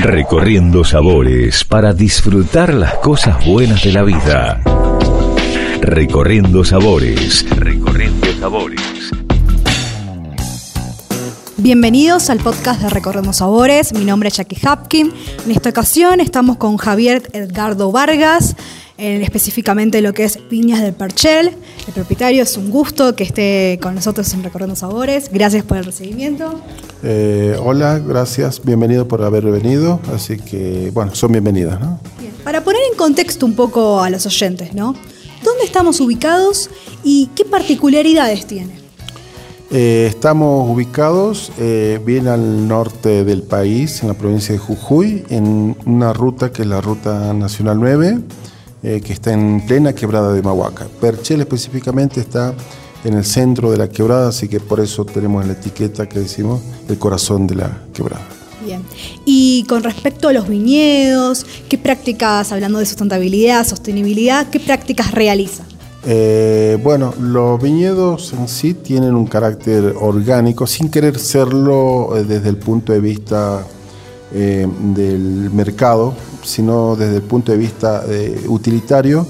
Recorriendo sabores para disfrutar las cosas buenas de la vida. Recorriendo sabores. Recorriendo sabores. Bienvenidos al podcast de Recorriendo Sabores. Mi nombre es Jackie Hapkin. En esta ocasión estamos con Javier Edgardo Vargas, en específicamente lo que es Viñas del Perchel. El propietario es un gusto que esté con nosotros en Recorriendo Sabores. Gracias por el recibimiento. Eh, hola, gracias, bienvenido por haber venido. Así que, bueno, son bienvenidas, ¿no? Bien. Para poner en contexto un poco a los oyentes, ¿no? ¿Dónde estamos ubicados y qué particularidades tiene? Eh, estamos ubicados eh, bien al norte del país, en la provincia de Jujuy, en una ruta que es la Ruta Nacional 9, eh, que está en plena quebrada de Mahuaca. Perchel específicamente está en el centro de la quebrada, así que por eso tenemos la etiqueta que decimos el corazón de la quebrada. Bien. Y con respecto a los viñedos, ¿qué prácticas, hablando de sustentabilidad, sostenibilidad, qué prácticas realiza? Eh, bueno, los viñedos en sí tienen un carácter orgánico, sin querer serlo eh, desde el punto de vista eh, del mercado, sino desde el punto de vista eh, utilitario,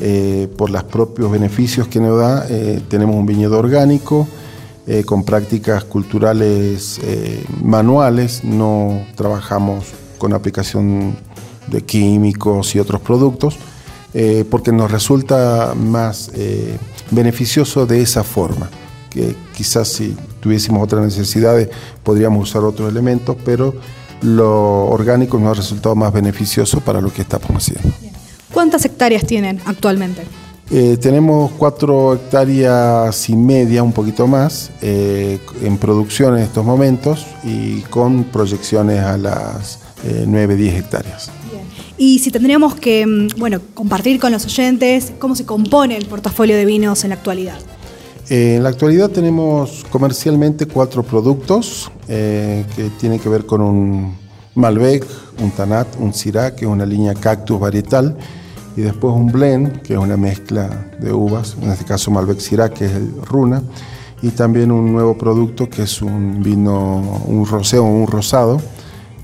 eh, por los propios beneficios que nos da. tenemos un viñedo orgánico con prácticas culturales manuales, no trabajamos con aplicación de químicos y otros productos, porque nos resulta más beneficioso de esa forma. Que quizás si tuviésemos otras necesidades podríamos usar otros elementos, pero lo orgánico nos ha resultado más beneficioso para lo que estamos haciendo. ¿Cuántas hectáreas tienen actualmente? Eh, tenemos cuatro hectáreas y media, un poquito más, eh, en producción en estos momentos y con proyecciones a las eh, 9-10 hectáreas. Y si tendríamos que, mm, bueno, compartir con los oyentes cómo se compone el portafolio de vinos en la actualidad. Eh, en la actualidad tenemos comercialmente cuatro productos que tienen que ver con un Malbec, un Tanat, un Syrah, que es una línea cactus varietal, y después un blend, que es una mezcla de uvas, en este caso Malbec Syrah, que es el Runa, y también un nuevo producto que es un vino, un roseo, un rosado,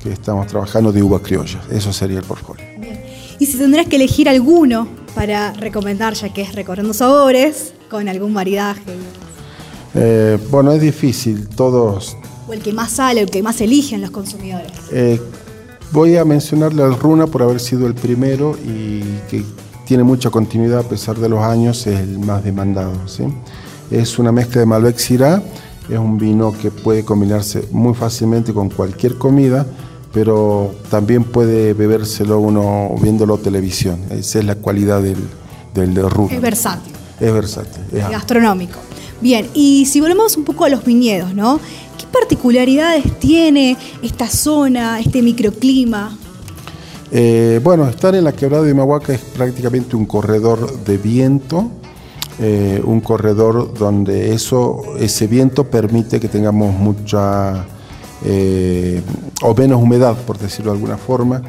que estamos trabajando de uva criolla. Eso sería el portfolio. Y si tendrías que elegir alguno para recomendar, ya que es recorriendo sabores, con algún maridaje, Eh, bueno, es difícil, todos o el que más sale, el que más eligen los consumidores. Eh, voy a mencionarle al Runa por haber sido el primero y que tiene mucha continuidad a pesar de los años, es el más demandado. ¿sí? Es una mezcla de Malbec Syrah, es un vino que puede combinarse muy fácilmente con cualquier comida, pero también puede bebérselo uno viéndolo televisión. Esa es la cualidad del, del, del Runa. Es versátil, Es versátil. es gastronómico. Bien, y si volvemos un poco a los viñedos, ¿no? ¿Qué particularidades tiene esta zona, este microclima? Eh, bueno, estar en la quebrada de Mahuaca es prácticamente un corredor de viento, eh, un corredor donde eso, ese viento permite que tengamos mucha eh, o menos humedad, por decirlo de alguna forma.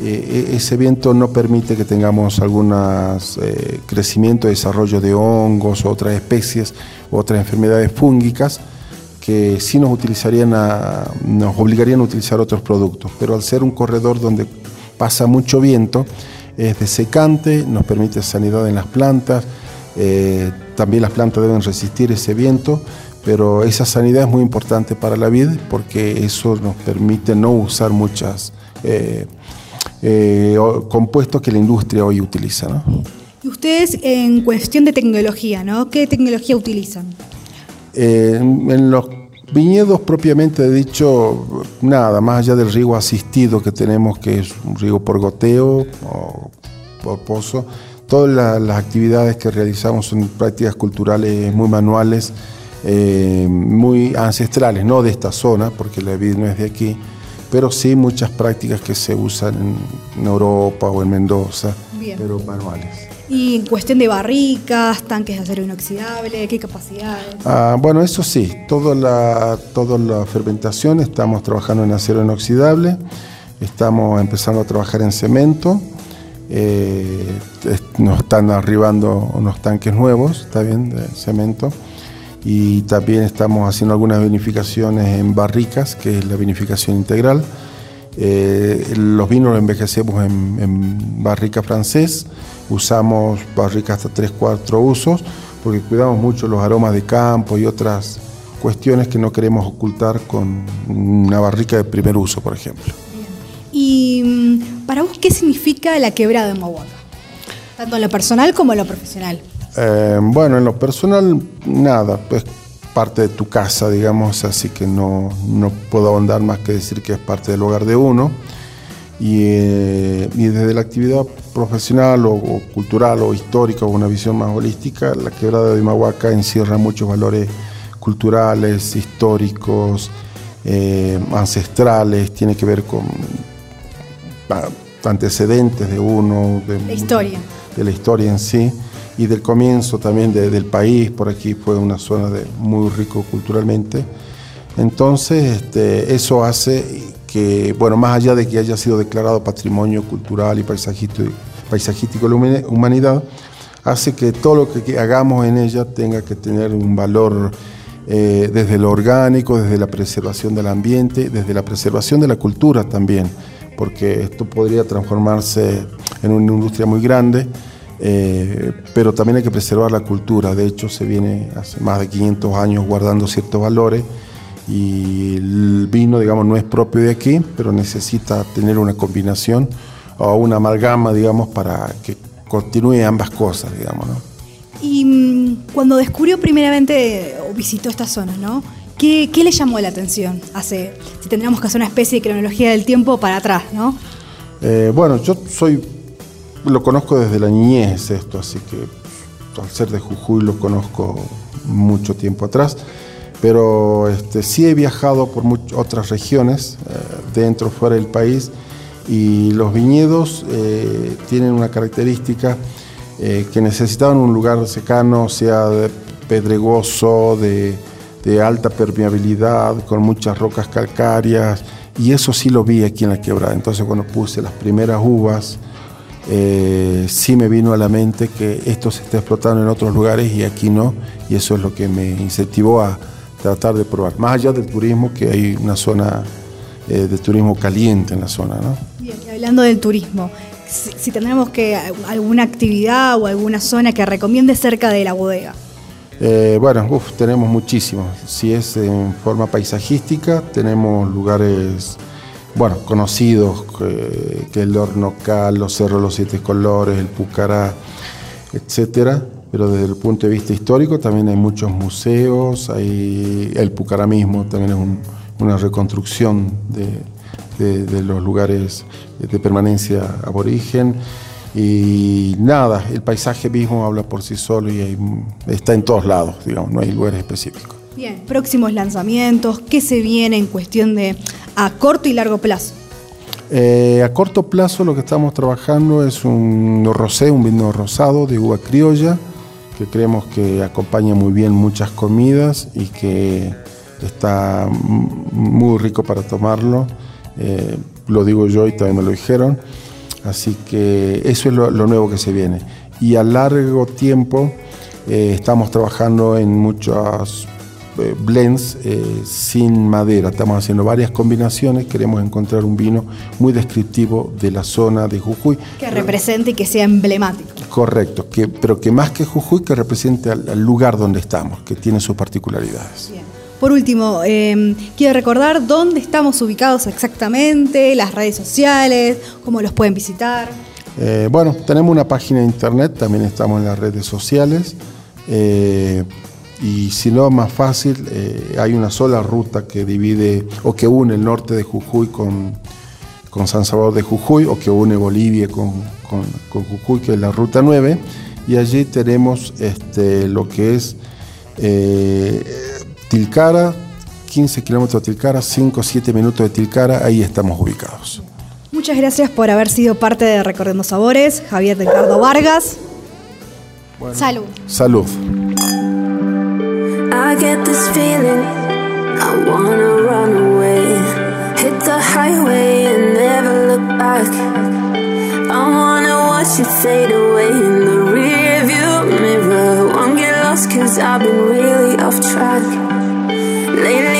Eh, e- ese viento no permite que tengamos algunos crecimiento desarrollo de hongos otras especies, otras enfermedades fúngicas que sí nos utilizarían a- nos obligarían a utilizar otros productos, pero al ser un corredor donde pasa mucho viento, es desecante, nos permite sanidad en las plantas, eh, también las plantas deben resistir ese viento, pero esa sanidad es muy importante para la vid porque eso nos permite no usar muchas eh, eh, compuestos que la industria hoy utiliza. ¿no? Y ustedes en cuestión de tecnología, ¿no? ¿Qué tecnología utilizan? Eh, en los viñedos propiamente dicho, nada, más allá del riego asistido que tenemos, que es un riego por goteo o por pozo, todas la- las actividades que realizamos son prácticas culturales muy manuales, eh, muy ancestrales, no de esta zona, porque la vid no es de aquí, pero sí muchas prácticas que se usan en, en Europa o en Mendoza, Bien. pero manuales. Y en cuestión de barricas, tanques de acero inoxidable, ¿qué capacidades? Ah, bueno, eso sí, toda la, toda la fermentación estamos trabajando en acero inoxidable, estamos empezando a trabajar en cemento, eh, nos están arribando unos tanques nuevos, está bien, de cemento, y también estamos haciendo algunas vinificaciones en barricas, que es la vinificación integral. Eh, los vinos los envejecemos en, barrica francés, usamos barrica hasta 3-4 usos, porque cuidamos mucho los aromas de campo y otras cuestiones que no queremos ocultar con una barrica de primer uso, por ejemplo. ¿Y mm, para vos qué significa la quebrada de Mahuaca? Tanto en lo personal como en lo profesional. Eh, bueno, en lo personal, nada, pues parte de tu casa, digamos, así que no, no puedo ahondar más que decir que es parte del hogar de uno. Y, eh, desde la actividad profesional o, cultural o histórica o una visión más holística, la quebrada de Mahuaca encierra muchos valores culturales, históricos, eh, ancestrales, tiene que ver con antecedentes de uno, de la historia. De la historia en sí y del comienzo también del país, por aquí fue una zona de, muy rico culturalmente. Entonces, este, eso hace que, bueno, más allá de que haya sido declarado patrimonio cultural y paisajístico, paisajístico de la humanidad, hace que todo lo que hagamos en ella tenga que tener un valor eh, desde lo orgánico, desde la preservación del ambiente, desde la preservación de la cultura también, porque esto podría transformarse en una industria muy grande eh, pero también hay que preservar la cultura. De hecho, se viene hace más de 500 años guardando ciertos valores y el vino, digamos, no es propio de aquí, pero necesita tener una combinación o una amalgama, digamos, para que continúe ambas cosas, digamos. ¿no? Y mm, cuando descubrió primeramente o visitó esta zona, ¿no? ¿Qué, ¿Qué, le llamó la atención? Hace, si tendríamos que hacer una especie de cronología del tiempo para atrás, ¿no? Eh, bueno, yo soy lo conozco desde la niñez esto, así que al ser de Jujuy lo conozco mucho tiempo atrás, pero este, sí he viajado por otras regiones, eh, dentro, fuera del país, y los viñedos eh, tienen una característica eh, que necesitaban un lugar secano, sea de pedregoso, de alta permeabilidad, con muchas rocas calcáreas, y eso sí lo vi aquí en la quebrada. Entonces cuando puse las primeras uvas, eh, sí me vino a la mente que esto se está explotando en otros lugares y aquí no, y eso es lo que me incentivó a tratar de probar. Más allá del turismo, que hay una zona eh, de turismo caliente en la zona. ¿no? Bien, y hablando del turismo, si, tendremos que alguna actividad o alguna zona que recomiende cerca de la bodega. Eh, bueno, tenemos muchísimos. Si es en forma paisajística, tenemos lugares bueno, conocidos, que, el Horno Cal, los Cerros Los Siete Colores, el Pucará, etcétera. Pero desde el punto de vista histórico también hay muchos museos, hay el Pucará mismo también es una reconstrucción de, los lugares de permanencia aborigen. Y nada, el paisaje mismo habla por sí solo y está en todos lados, digamos, no hay lugares específicos. Bien, próximos lanzamientos, ¿qué se viene en cuestión de a corto y largo plazo? Eh, a corto plazo lo que estamos trabajando es un rosé, un vino rosado de uva criolla, que creemos que acompaña muy bien muchas comidas y que está muy rico para tomarlo. Eh, lo digo yo y también me lo dijeron. Así que eso es lo, nuevo que se viene. Y a largo tiempo eh, estamos trabajando en muchas blends eh, sin madera. Estamos haciendo varias combinaciones. Queremos encontrar un vino muy descriptivo de la zona de Jujuy. Que represente y que sea emblemático. Correcto, que, pero que más que Jujuy, que represente al, lugar donde estamos, que tiene sus particularidades. Por último, em, quiero recordar dónde estamos ubicados exactamente, las redes sociales, cómo los pueden visitar. Eh, bueno, tenemos una página de internet, también estamos en las redes sociales y si no más fácil, eh, hay una sola ruta que divide o que une el norte de Jujuy con, con San Salvador de Jujuy o que une Bolivia con, con, Jujuy, que es la ruta 9, y allí tenemos este, lo que es eh, Tilcara, 15 kilómetros de Tilcara, 5 o 7 minutos de Tilcara, ahí estamos ubicados. Muchas gracias por haber sido parte de Recorriendo Sabores, Javier Ricardo Vargas. salud. Salud. Get this feeling. I wanna run away Hit the highway and never look back. I wanna watch it fade away in the rearview mirror. Won't get lost cause I've been really off track. Lately